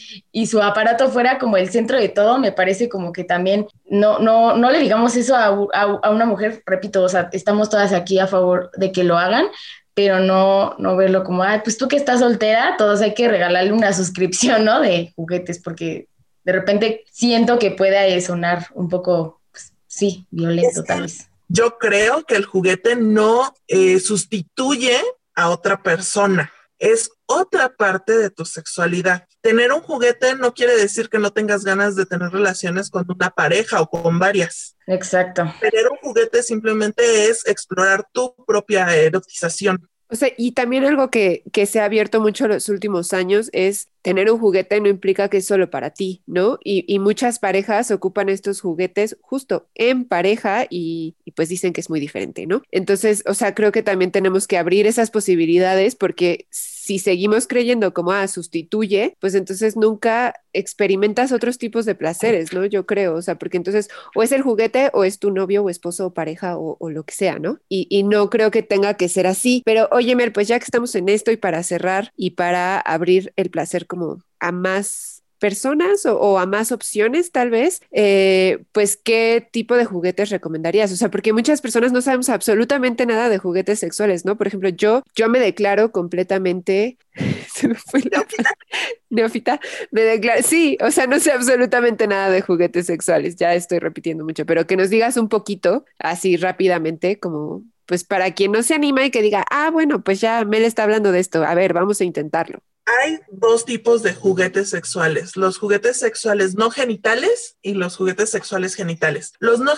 su aparato fuera como el centro de todo, me parece como que también no, no, no le digamos eso a, una mujer, repito, o sea, estamos todas aquí a favor de que lo hagan, pero no, no verlo como, ay, pues tú que estás soltera, todos hay que regalarle una suscripción, ¿no? De juguetes, porque de repente siento que puede sonar un poco, pues, sí, violento tal vez. Yo creo que el juguete no eh, sustituye a otra persona. Es otra parte de tu sexualidad. Tener un juguete no quiere decir que no tengas ganas de tener relaciones con una pareja o con varias. Exacto. Tener un juguete simplemente es explorar tu propia erotización. O sea, y también algo que, que se ha abierto mucho en los últimos años es tener un juguete no implica que es solo para ti, ¿no? Y, y muchas parejas ocupan estos juguetes justo en pareja y, y, pues dicen que es muy diferente, ¿no? Entonces, o sea, creo que también tenemos que abrir esas posibilidades porque si seguimos creyendo como, ah, sustituye, pues entonces nunca experimentas otros tipos de placeres, ¿no? Yo creo, o sea, porque entonces o es el juguete o es tu novio o esposo o pareja o, o lo que sea, ¿no? Y, y, no creo que tenga que ser así, pero oye, Mel, pues ya que estamos en esto y para cerrar y para abrir el placer como a más personas o, a más opciones tal vez, eh, pues qué tipo de juguetes recomendarías? O sea, porque muchas personas no sabemos absolutamente nada de juguetes sexuales, ¿no? Por ejemplo, yo, yo me declaro completamente... Se me fue la... Neófita, me declaro, sí, o sea, no sé absolutamente nada de juguetes sexuales, ya estoy repitiendo mucho, pero que nos digas un poquito, así rápidamente, como pues para quien no se anima y que diga, ah, bueno, pues ya Mel está hablando de esto, a ver, vamos a intentarlo. Hay dos tipos de juguetes sexuales, los juguetes sexuales no genitales y los juguetes sexuales genitales. Los no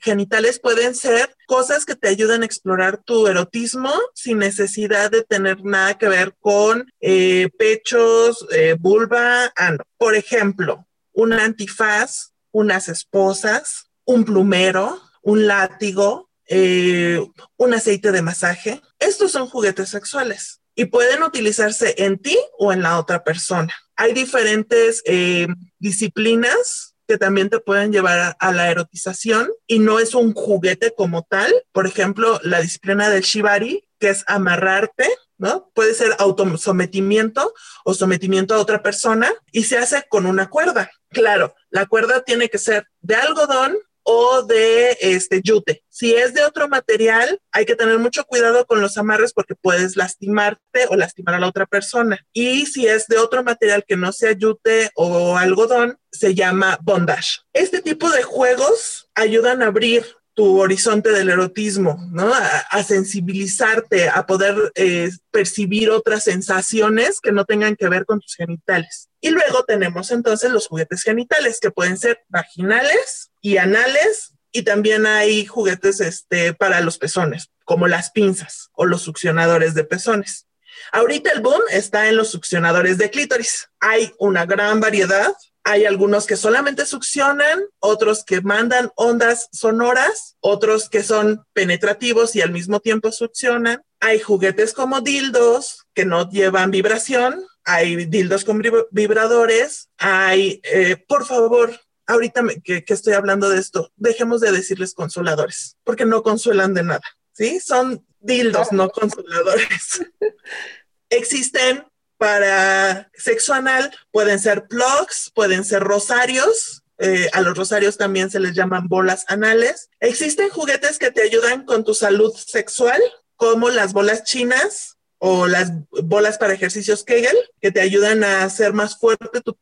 genitales pueden ser cosas que te ayuden a explorar tu erotismo sin necesidad de tener nada que ver con eh, pechos, eh, vulva, ano. Por ejemplo, un antifaz, unas esposas, un plumero, un látigo, eh, un aceite de masaje. Estos son juguetes sexuales y pueden utilizarse en ti o en la otra persona. Hay diferentes eh, disciplinas que también te pueden llevar a, la erotización y no es un juguete como tal. Por ejemplo, la disciplina del shibari, que es amarrarte, ¿no? Puede ser autosometimiento o sometimiento a otra persona y se hace con una cuerda. Claro, la cuerda tiene que ser de algodón o de este yute. Si es de otro material, hay que tener mucho cuidado con los amarres porque puedes lastimarte o lastimar a la otra persona. Y si es de otro material que no sea yute o algodón, se llama bondage. Este tipo de juegos ayudan a abrir tu horizonte del erotismo, ¿no? A, sensibilizarte, a poder eh, percibir otras sensaciones que no tengan que ver con tus genitales. Y luego tenemos entonces los juguetes genitales, que pueden ser vaginales y anales, y también hay juguetes este, para los pezones, como las pinzas o los succionadores de pezones. Ahorita el boom está en los succionadores de clítoris. Hay una gran variedad hay algunos que solamente succionan, otros que mandan ondas sonoras, otros que son penetrativos y al mismo tiempo succionan. Hay juguetes como dildos que no llevan vibración, hay dildos con vibradores, hay, eh, por favor, ahorita que, que estoy hablando de esto, dejemos de decirles consoladores, porque no consuelan de nada, ¿sí? Son dildos, no consoladores. Existen para sexo anal pueden ser plugs, pueden ser rosarios. Eh, a los rosarios también se les llaman bolas anales. Existen juguetes que te ayudan con tu salud sexual, como las bolas chinas o las bolas para ejercicios Kegel, que te ayudan a hacer más fuerte tu,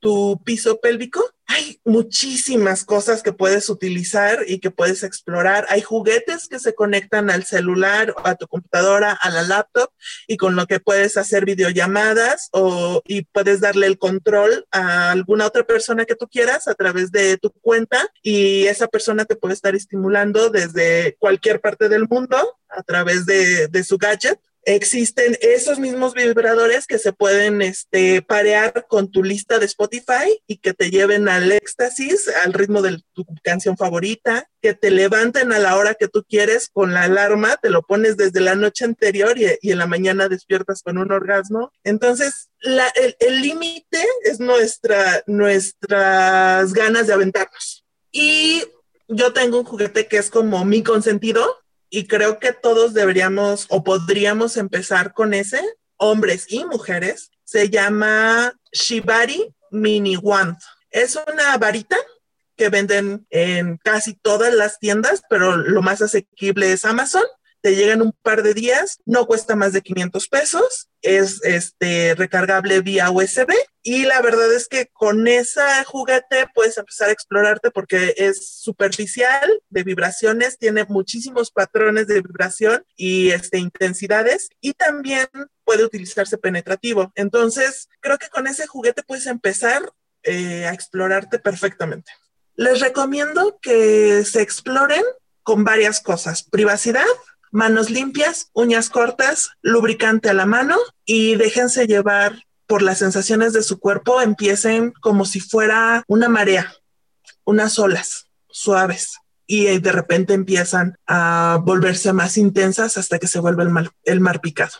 tu piso pélvico. Muchísimas cosas que puedes utilizar y que puedes explorar. Hay juguetes que se conectan al celular, a tu computadora, a la laptop y con lo que puedes hacer videollamadas o y puedes darle el control a alguna otra persona que tú quieras a través de tu cuenta y esa persona te puede estar estimulando desde cualquier parte del mundo a través de su gadget existen esos mismos vibradores que se pueden este, parear con tu lista de Spotify y que te lleven al éxtasis, al ritmo de tu canción favorita, que te levanten a la hora que tú quieres con la alarma, te lo pones desde la noche anterior y, en la mañana despiertas con un orgasmo. Entonces, el límite es nuestra, nuestras ganas de aventarnos. Y yo tengo un juguete que es como mi consentido, y creo que todos deberíamos o podríamos empezar con ese, hombres y mujeres. Se llama Shibari Mini Wand. Es una varita que venden en casi todas las tiendas, pero lo más asequible es Amazon te llegan un par de días, no cuesta más de 500 pesos, es este recargable vía USB y la verdad es que con ese juguete puedes empezar a explorarte porque es superficial de vibraciones, tiene muchísimos patrones de vibración y este intensidades y también puede utilizarse penetrativo. Entonces, creo que con ese juguete puedes empezar eh, a explorarte perfectamente. Les recomiendo que se exploren con varias cosas. Privacidad, manos limpias, uñas cortas, lubricante a la mano y déjense llevar por las sensaciones de su cuerpo, empiecen como si fuera una marea, unas olas suaves y de repente empiezan a volverse más intensas hasta que se vuelve el mar, picado.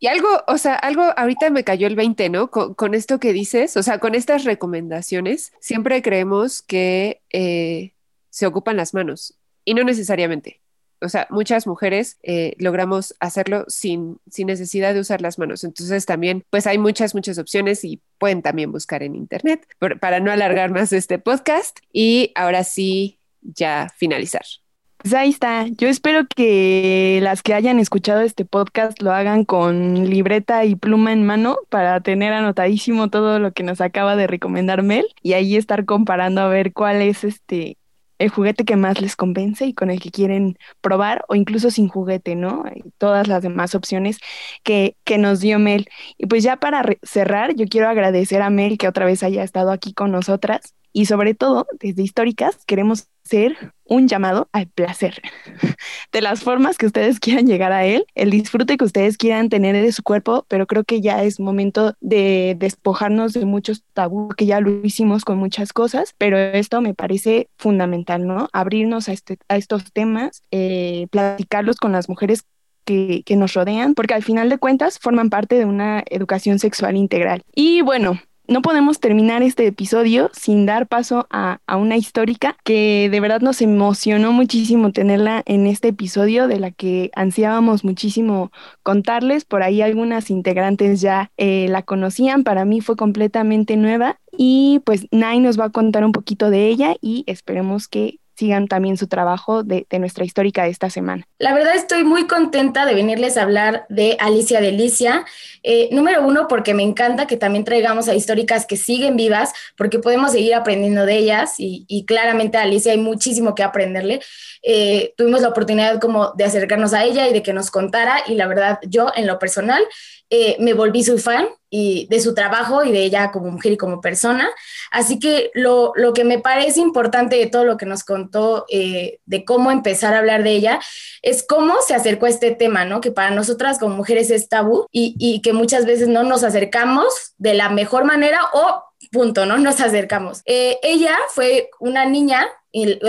Y algo, o sea, algo ahorita me cayó el 20, ¿no? Con, esto que dices, o sea, con estas recomendaciones, siempre creemos que eh, se ocupan las manos y no necesariamente o sea, muchas mujeres eh, logramos hacerlo sin, sin necesidad de usar las manos. Entonces también, pues hay muchas, muchas opciones y pueden también buscar en internet para no alargar más este podcast. Y ahora sí, ya finalizar. Pues ahí está. Yo espero que las que hayan escuchado este podcast lo hagan con libreta y pluma en mano para tener anotadísimo todo lo que nos acaba de recomendar Mel y ahí estar comparando a ver cuál es este el juguete que más les convence y con el que quieren probar o incluso sin juguete, ¿no? Y todas las demás opciones que, que nos dio Mel. Y pues ya para cerrar, yo quiero agradecer a Mel que otra vez haya estado aquí con nosotras y sobre todo, desde Históricas, queremos hacer un llamado al placer. De las formas que ustedes quieran llegar a él, el disfrute que ustedes quieran tener de su cuerpo, pero creo que ya es momento de despojarnos de muchos tabú que ya lo hicimos con muchas cosas, pero esto me parece fundamental, ¿no? Abrirnos a, este, a estos temas, eh, platicarlos con las mujeres que, que, nos rodean, porque al final de cuentas forman parte de una educación sexual integral. Y bueno, no podemos terminar este episodio sin dar paso a, una histórica que de verdad nos emocionó muchísimo tenerla en este episodio, de la que ansiábamos muchísimo contarles. Por ahí algunas integrantes ya eh, la conocían, para mí fue completamente nueva y pues Nai nos va a contar un poquito de ella y esperemos que sigan también su trabajo de, nuestra histórica de esta semana. La verdad estoy muy contenta de venirles a hablar de Alicia Delicia. Eh, número uno, porque me encanta que también traigamos a históricas que siguen vivas, porque podemos seguir aprendiendo de ellas y, claramente a Alicia hay muchísimo que aprenderle. Eh, tuvimos la oportunidad como de acercarnos a ella y de que nos contara y la verdad yo en lo personal eh, me volví su fan y de su trabajo y de ella como mujer y como persona. Así que lo, que me parece importante de todo lo que nos contó eh, de cómo empezar a hablar de ella es cómo se acercó a este tema, ¿no? Que para nosotras como mujeres es tabú y, que muchas veces no nos acercamos de la mejor manera o punto, ¿no? Nos acercamos. Eh, ella fue una niña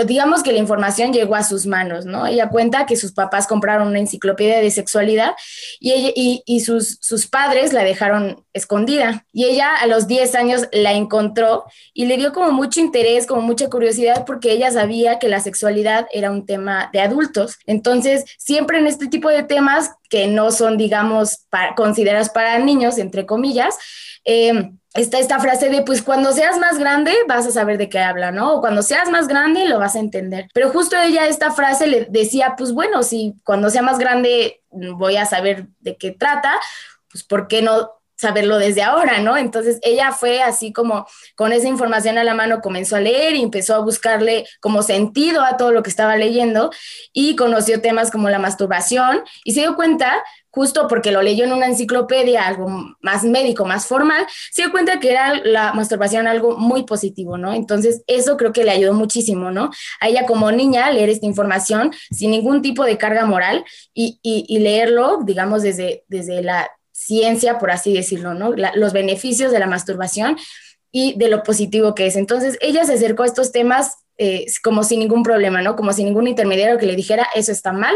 digamos que la información llegó a sus manos, ¿no? Ella cuenta que sus papás compraron una enciclopedia de sexualidad y, y, sus, sus, padres la dejaron escondida. Y ella a los 10 años la encontró y le dio como mucho interés, como mucha curiosidad, porque ella sabía que la sexualidad era un tema de adultos. Entonces, siempre en este tipo de temas que no son, digamos, considerados para niños, entre comillas, eh, está esta frase de, pues cuando seas más grande vas a saber de qué habla, ¿no? O cuando seas más grande lo vas a entender. Pero justo ella esta frase le decía, pues bueno, si cuando sea más grande voy a saber de qué trata, pues ¿por qué no saberlo desde ahora, ¿no? Entonces ella fue así como con esa información a la mano, comenzó a leer y empezó a buscarle como sentido a todo lo que estaba leyendo y conoció temas como la masturbación y se dio cuenta justo porque lo leyó en una enciclopedia, algo más médico, más formal, se dio cuenta que era la masturbación algo muy positivo, ¿no? Entonces, eso creo que le ayudó muchísimo, ¿no? A ella como niña leer esta información sin ningún tipo de carga moral y, y, leerlo, digamos, desde, desde la ciencia, por así decirlo, ¿no? los beneficios de la masturbación y de lo positivo que es. Entonces, ella se acercó a estos temas eh, como sin ningún problema, ¿no? Como sin ningún intermediario que le dijera, eso está mal.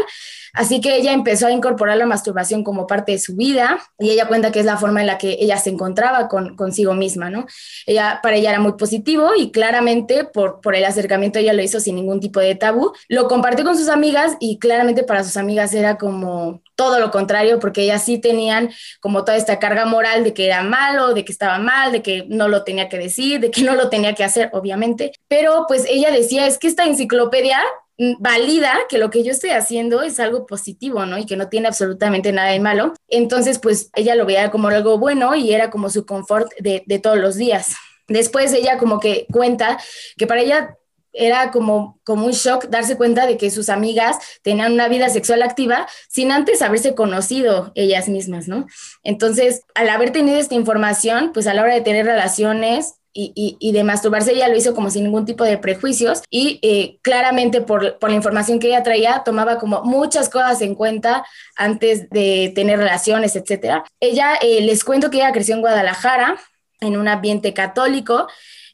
Así que ella empezó a incorporar la masturbación como parte de su vida y ella cuenta que es la forma en la que ella se encontraba con, consigo misma, ¿no? Ella, para ella era muy positivo y claramente por, por el acercamiento ella lo hizo sin ningún tipo de tabú. Lo compartió con sus amigas y claramente para sus amigas era como todo lo contrario porque ellas sí tenían como toda esta carga moral de que era malo, de que estaba mal, de que no lo tenía que decir, de que no lo tenía que hacer, obviamente. Pero pues ella decía, es que esta enciclopedia Mm, valida que lo que yo estoy haciendo es algo positivo, ¿no? Y que no tiene absolutamente nada de malo. Entonces, pues ella lo veía como algo bueno y era como su confort de, de todos los días. Después ella como que cuenta que para ella era como, como un shock darse cuenta de que sus amigas tenían una vida sexual activa sin antes haberse conocido ellas mismas, ¿no? Entonces, al haber tenido esta información, pues a la hora de tener relaciones, y, y, de masturbarse ella lo hizo como sin ningún tipo de prejuicios y eh, claramente por, por, la información que ella traía tomaba como muchas cosas en cuenta antes de tener relaciones, etcétera. Ella, eh, les cuento que ella creció en Guadalajara en un ambiente católico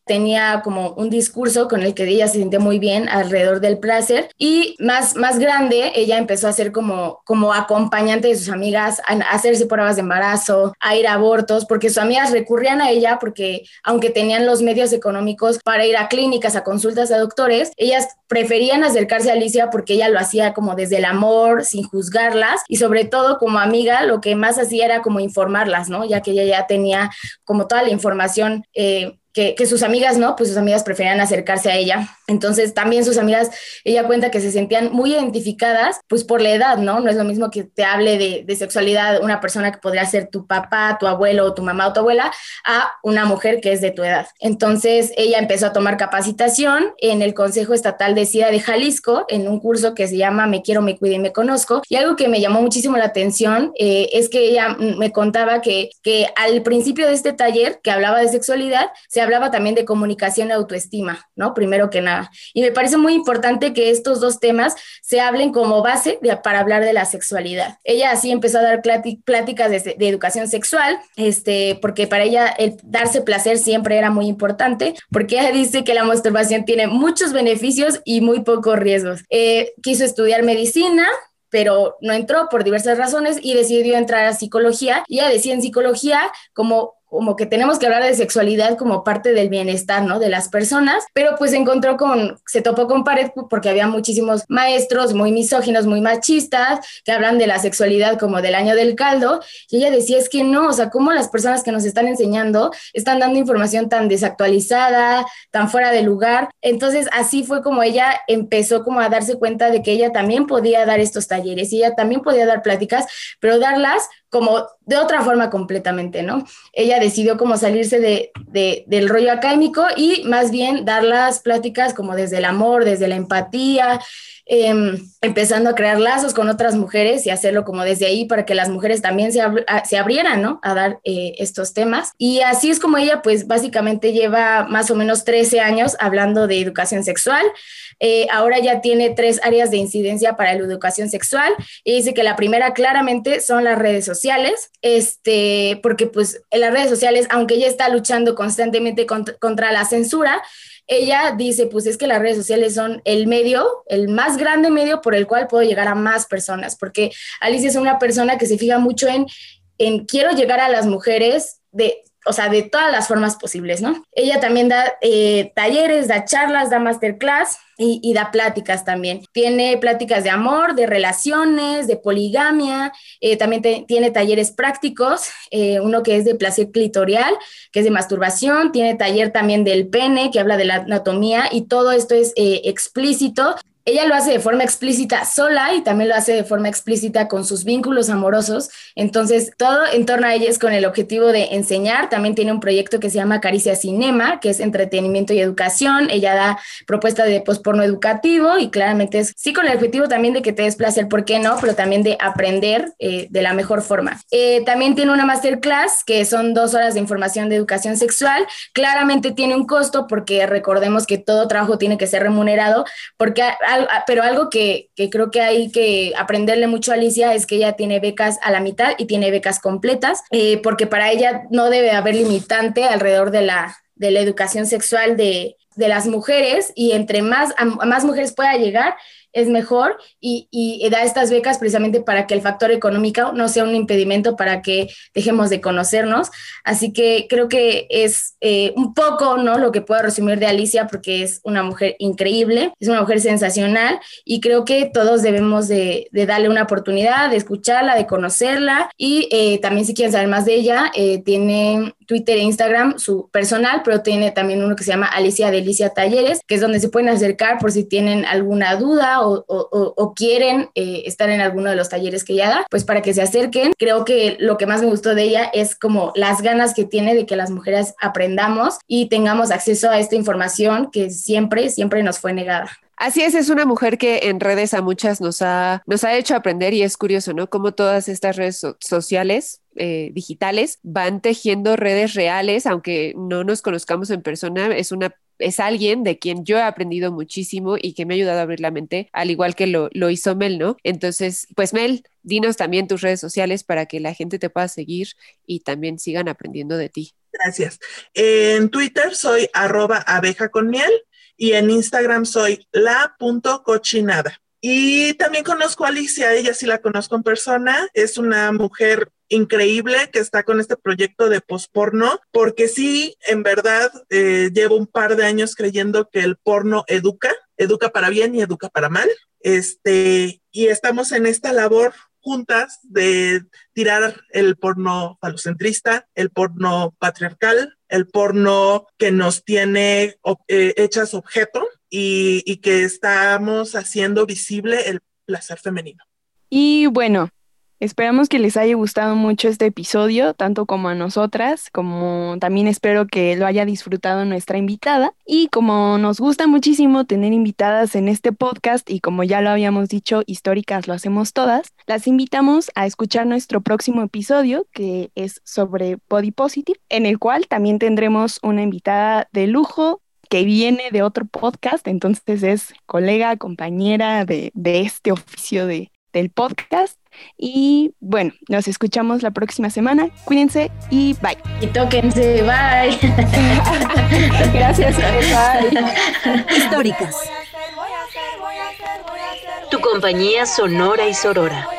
tenía como un discurso con el que ella se sintió muy bien alrededor del placer y más, más grande ella empezó a ser como, como acompañante de sus amigas, a hacerse pruebas de embarazo, a ir a abortos, porque sus amigas recurrían a ella porque aunque tenían los medios económicos para ir a clínicas, a consultas a doctores, ellas preferían acercarse a Alicia porque ella lo hacía como desde el amor, sin juzgarlas y sobre todo como amiga lo que más hacía era como informarlas, ¿no? Ya que ella ya tenía como toda la información eh, que, sus amigas no, pues sus amigas preferían acercarse a ella. Entonces también sus amigas, ella cuenta que se sentían muy identificadas, pues por la edad, ¿no? No es lo mismo que te hable de, de sexualidad una persona que podría ser tu papá, tu abuelo, tu mamá o tu abuela, a una mujer que es de tu edad. Entonces ella empezó a tomar capacitación en el Consejo Estatal de SIDA de Jalisco, en un curso que se llama Me quiero, me cuido y me conozco. Y algo que me llamó muchísimo la atención eh, es que ella me contaba que, que al principio de este taller que hablaba de sexualidad, se hablaba también de comunicación y autoestima, ¿no? Primero que nada. Y me parece muy importante que estos dos temas se hablen como base para hablar de la sexualidad. Ella así empezó a dar pláticas de, educación sexual, este, porque para ella el darse placer siempre era muy importante, porque ella dice que la masturbación tiene muchos beneficios y muy pocos riesgos. Eh, quiso estudiar medicina, pero no entró por diversas razones y decidió entrar a psicología. Y ella decía en psicología como como que tenemos que hablar de sexualidad como parte del bienestar, ¿no? De las personas, pero pues encontró con, se topó con pared porque había muchísimos maestros muy misóginos, muy machistas, que hablan de la sexualidad como del año del caldo, y ella decía, es que no, o sea, cómo las personas que nos están enseñando están dando información tan desactualizada, tan fuera de lugar. Entonces, así fue como ella empezó como a darse cuenta de que ella también podía dar estos talleres y ella también podía dar pláticas, pero darlas como de otra forma completamente, ¿no? Ella decidió como salirse de, del rollo académico y más bien dar las pláticas como desde el amor, desde la empatía, em, empezando a crear lazos con otras mujeres y hacerlo como desde ahí para que las mujeres también se, se abrieran, ¿no? A dar eh, estos temas. Y así es como ella, pues básicamente lleva más o menos 13 años hablando de educación sexual. Eh, ahora ya tiene tres áreas de incidencia para la educación sexual y dice que la primera claramente son las redes sociales, este, porque pues en las redes sociales, aunque ella está luchando constantemente contra, la censura, ella dice, pues es que las redes sociales son el medio, el más grande medio por el cual puedo llegar a más personas, porque Alicia es una persona que se fija mucho en, en quiero llegar a las mujeres de o sea, de todas las formas posibles, ¿no? Ella también da eh, talleres, da charlas, da masterclass y, da pláticas también. Tiene pláticas de amor, de relaciones, de poligamia, eh, también tiene talleres prácticos, eh, uno que es de placer clitorial, que es de masturbación, tiene taller también del pene, que habla de la anatomía y todo esto es explícito ella lo hace de forma explícita sola y también lo hace de forma explícita con sus vínculos amorosos. Entonces, todo en torno a ella es con el objetivo de enseñar. También tiene un proyecto que se llama Caricia Cinema, que es entretenimiento y educación. Ella da propuestas de posporno educativo y claramente es, sí, con el objetivo también de que te des placer, ¿por qué no? Pero también de aprender eh, de la mejor forma. Eh, también tiene una masterclass que son dos horas de información de educación sexual. Claramente tiene un costo porque recordemos que todo trabajo tiene que ser remunerado, porque, pero algo que, creo que hay que aprenderle mucho a Alicia es que ella tiene becas a la mitad y tiene becas completas, eh, porque para ella no debe haber limitante alrededor de la, de la educación sexual de, de las mujeres y entre más, más mujeres pueda llegar, es mejor y, da estas becas precisamente para que el factor económico no sea un impedimento para que dejemos de conocernos. Así que creo que es eh, un poco ¿no? lo que puedo resumir de Alicia porque es una mujer increíble, es una mujer sensacional y creo que todos debemos de, darle una oportunidad, de escucharla, de conocerla y eh, también si quieren saber más de ella, eh, tiene Twitter e Instagram su personal, pero tiene también uno que se llama Alicia Delicia Talleres, que es donde se pueden acercar por si tienen alguna duda o, quieren eh, estar en alguno de los talleres que ella da, pues para que se acerquen. Creo que lo que más me gustó de ella es como las ganas que tiene de que las mujeres aprendamos y tengamos acceso a esta información que siempre, siempre nos fue negada. Así es, es una mujer que en redes a muchas nos ha, nos ha hecho aprender y es curioso, ¿no? Cómo todas estas redes sociales eh, digitales van tejiendo redes reales, aunque no nos conozcamos en persona, es una es alguien de quien yo he aprendido muchísimo y que me ha ayudado a abrir la mente, al igual que lo, lo hizo Mel, ¿no? Entonces, pues Mel, dinos también tus redes sociales para que la gente te pueda seguir y también sigan aprendiendo de ti. Gracias. En Twitter soy arroba abeja con miel y en Instagram soy la.cochinada. Y también conozco a Alicia, ella sí la conozco en persona, es una mujer increíble que está con este proyecto de posporno, porque sí, en verdad, eh, llevo un par de años creyendo que el porno educa, educa para bien y educa para mal. Este, y estamos en esta labor juntas de tirar el porno falocentrista, el porno patriarcal, el porno que nos tiene eh, hechas objeto y, y que estamos haciendo visible el placer femenino. Y bueno, Esperamos que les haya gustado mucho este episodio, tanto como a nosotras, como también espero que lo haya disfrutado nuestra invitada. Y como nos gusta muchísimo tener invitadas en este podcast y como ya lo habíamos dicho, históricas lo hacemos todas, las invitamos a escuchar nuestro próximo episodio que es sobre Body Positive, en el cual también tendremos una invitada de lujo que viene de otro podcast, entonces es colega, compañera de, de este oficio de, del podcast. Y bueno, nos escuchamos la próxima semana. Cuídense y bye. Y tóquense, bye. Gracias, bye. Históricas. Tu compañía sonora y sorora.